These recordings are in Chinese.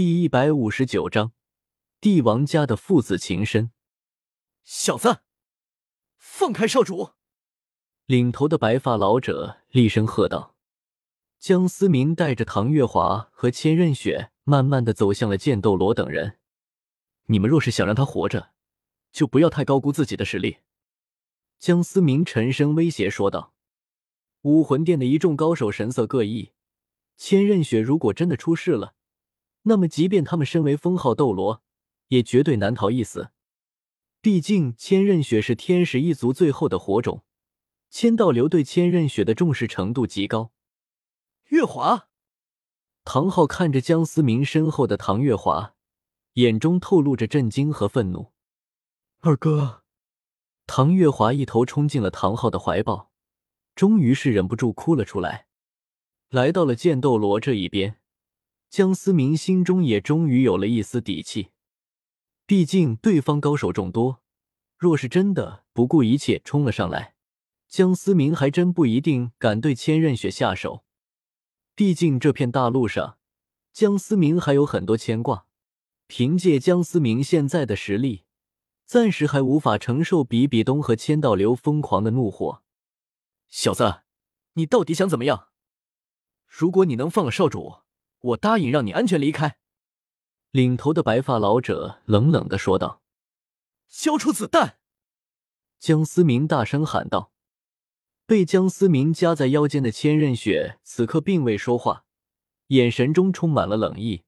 第一百五十九章，帝王家的父子情深。小子，放开少主！领头的白发老者厉声喝道。江思明带着唐月华和千仞雪，慢慢的走向了剑斗罗等人。你们若是想让他活着，就不要太高估自己的实力。江思明沉声威胁说道。武魂殿的一众高手神色各异。千仞雪如果真的出事了，那么即便他们身为封号斗罗，也绝对难逃一死。毕竟千仞雪是天使一族最后的火种，千道流对千仞雪的重视程度极高。月华，唐昊看着江思明身后的唐月华，眼中透露着震惊和愤怒。二哥，唐月华一头冲进了唐昊的怀抱，终于是忍不住哭了出来。来到了剑斗罗这一边，江思明心中也终于有了一丝底气。毕竟对方高手众多，若是真的不顾一切冲了上来，江思明还真不一定敢对千仞雪下手。毕竟这片大陆上，江思明还有很多牵挂。凭借江思明现在的实力，暂时还无法承受比比东和千道流疯狂的怒火。小子，你到底想怎么样？如果你能放了少主，我答应让你安全离开。”领头的白发老者冷冷的说道。“交出子弹！”江思明大声喊道。被江思明夹在腰间的千仞雪此刻并未说话，眼神中充满了冷意。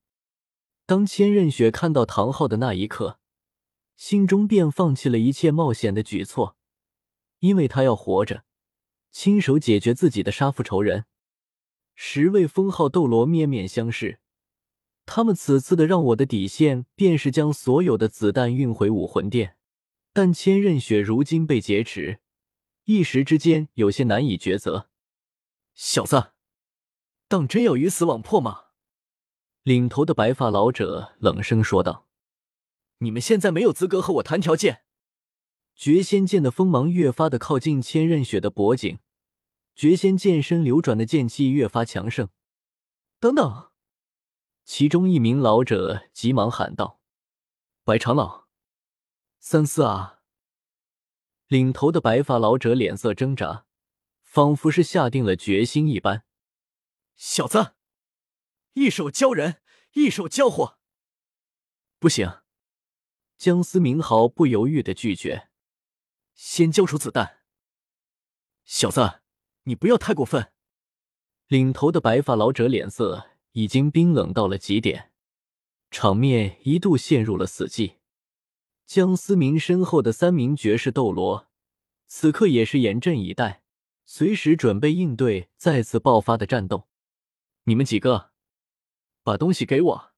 当千仞雪看到唐昊的那一刻，心中便放弃了一切冒险的举措，因为他要活着，亲手解决自己的杀父仇人。十位封号斗罗面面相视，他们此次的让我的底线便是将所有的子弹运回武魂殿。但千仞雪如今被劫持，一时之间有些难以抉择。小子，当真要鱼死网破吗？领头的白发老者冷声说道：“你们现在没有资格和我谈条件。”绝仙剑的锋芒越发的靠近千仞雪的脖颈。绝仙剑身流转的剑气越发强盛。等等！其中一名老者急忙喊道：“白长老，三思啊！”领头的白发老者脸色挣扎，仿佛是下定了决心一般。小子，一手教人，一手教货。不行！江思明毫不犹豫的拒绝。先交出子弹，小子。你不要太过分！领头的白发老者脸色已经冰冷到了极点，场面一度陷入了死寂。江思明身后的三名绝世斗罗此刻也是严阵以待，随时准备应对再次爆发的战斗。你们几个，把东西给我！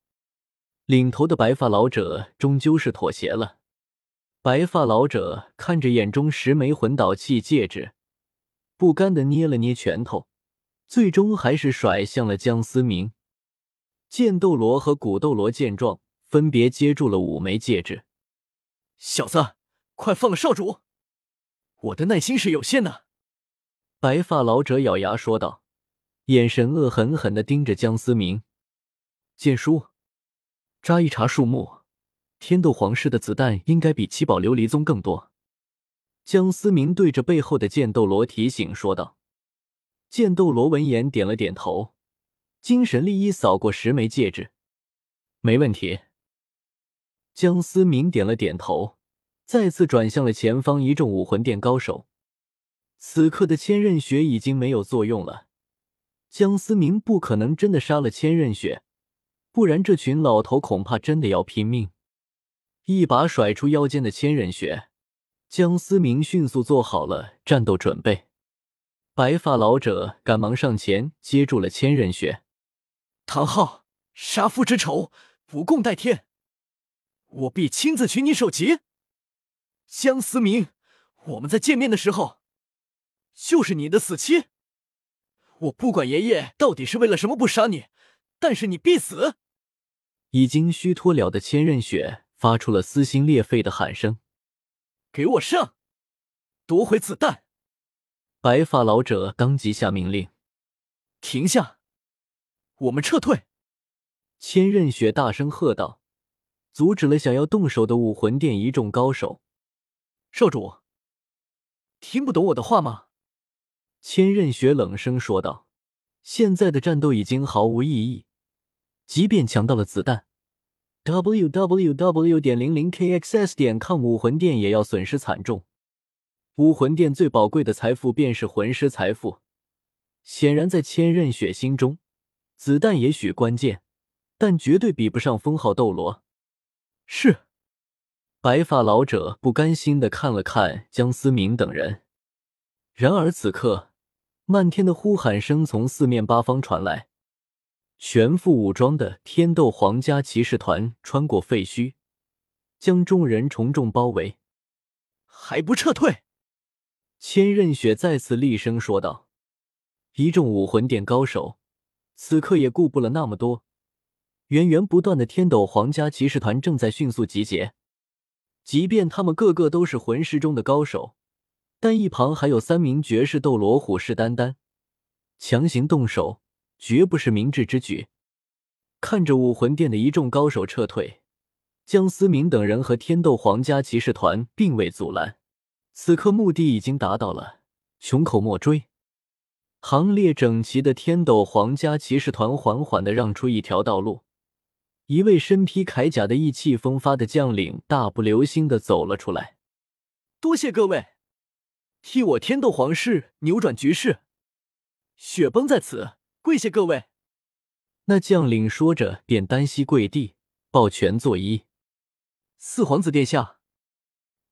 领头的白发老者终究是妥协了。白发老者看着眼中十枚魂导器戒指。不甘的捏了捏拳头，最终还是甩向了江思明。剑斗罗和古斗罗见状，分别接住了五枚戒指。小子，快放了少主！我的耐心是有限的。白发老者咬牙说道，眼神恶狠狠的盯着江思明。剑叔，扎一茬树木，天斗皇室的子弹应该比七宝琉璃宗更多。江思明对着背后的剑斗罗提醒说道：“剑斗罗闻言点了点头，精神力一扫过十枚戒指，没问题。”江思明点了点头，再次转向了前方一众武魂殿高手。此刻的千仞雪已经没有作用了，江思明不可能真的杀了千仞雪，不然这群老头恐怕真的要拼命。一把甩出腰间的千仞雪。江思明迅速做好了战斗准备，白发老者赶忙上前接住了千仞雪。唐昊，杀父之仇不共戴天，我必亲自取你首级。江思明，我们在见面的时候，就是你的死期。我不管爷爷到底是为了什么不杀你，但是你必死。已经虚脱了的千仞雪发出了撕心裂肺的喊声。给我上！夺回子弹！白发老者当即下命令：“停下！我们撤退！”千仞雪大声喝道，阻止了想要动手的武魂殿一众高手。少主，听不懂我的话吗？千仞雪冷声说道：“现在的战斗已经毫无意义，即便抢到了子弹，w w w. 点零零 k x s. 点 com 武魂殿也要损失惨重。武魂殿最宝贵的财富便是魂师财富，显然在千仞雪心中，子弹也许关键，但绝对比不上封号斗罗。”是。白发老者不甘心的看了看江思明等人，然而此刻。漫天的呼喊声从四面八方传来，全副武装的天斗皇家骑士团穿过废墟，将众人重重包围。还不撤退！千仞雪再次厉声说道。一众武魂殿高手此刻也顾不了那么多，源源不断的天斗皇家骑士团正在迅速集结。即便他们个个都是魂师中的高手。但一旁还有三名绝世斗罗虎视眈眈，强行动手绝不是明智之举。看着武魂殿的一众高手撤退，江思明等人和天斗皇家骑士团并未阻拦。此刻目的已经达到了，穷寇莫追。行列整齐的天斗皇家骑士团缓缓的让出一条道路，一位身披铠甲的意气风发的将领大步流星的走了出来。多谢各位。替我天斗皇室扭转局势，雪崩在此，跪谢各位。那将领说着，便单膝跪地，抱拳作揖。四皇子殿下，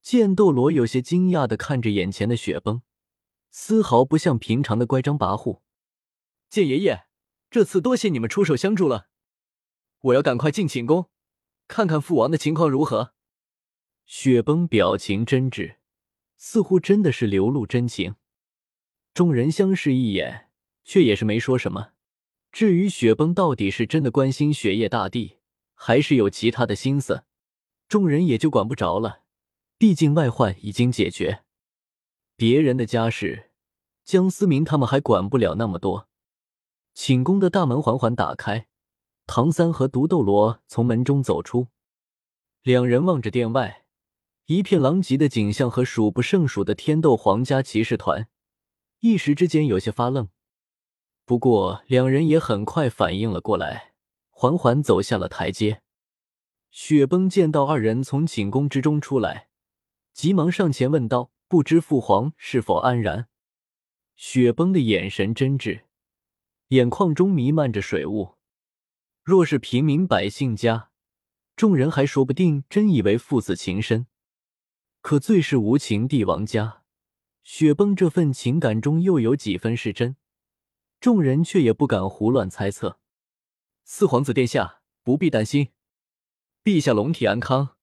剑斗罗有些惊讶的看着眼前的雪崩，丝毫不像平常的乖张跋扈。剑爷爷，这次多谢你们出手相助了，我要赶快进寝宫，看看父王的情况如何。雪崩表情真挚。似乎真的是流露真情，众人相视一眼，却也是没说什么。至于雪崩到底是真的关心雪夜大帝，还是有其他的心思，众人也就管不着了。毕竟外患已经解决，别人的家事，江思明他们还管不了那么多。寝宫的大门缓缓打开，唐三和毒斗罗从门中走出，两人望着殿外。一片狼藉的景象和数不胜数的天斗皇家骑士团，一时之间有些发愣。不过两人也很快反应了过来，缓缓走下了台阶。雪崩见到二人从寝宫之中出来，急忙上前问道：“不知父皇是否安然？”雪崩的眼神真挚，眼眶中弥漫着水雾。若是平民百姓家，众人还说不定真以为父子情深。可最是无情帝王家，雪崩这份情感中又有几分是真？众人却也不敢胡乱猜测。四皇子殿下不必担心，陛下龙体安康，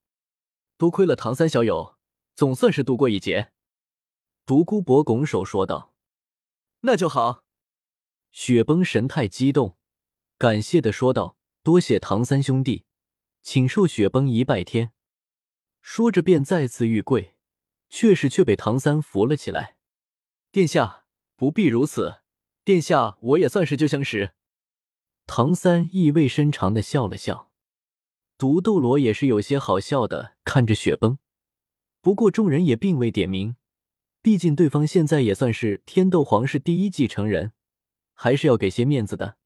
多亏了唐三小友，总算是度过一劫。独孤博拱手说道：“那就好。”雪崩神态激动，感谢的说道：“多谢唐三兄弟，请受雪崩一拜天。”说着，便再次欲跪，却是却被唐三扶了起来。殿下不必如此，殿下我也算是旧相识。唐三意味深长的笑了笑。毒斗罗也是有些好笑的看着雪崩，不过众人也并未点名，毕竟对方现在也算是天斗皇室第一继承人，还是要给些面子的。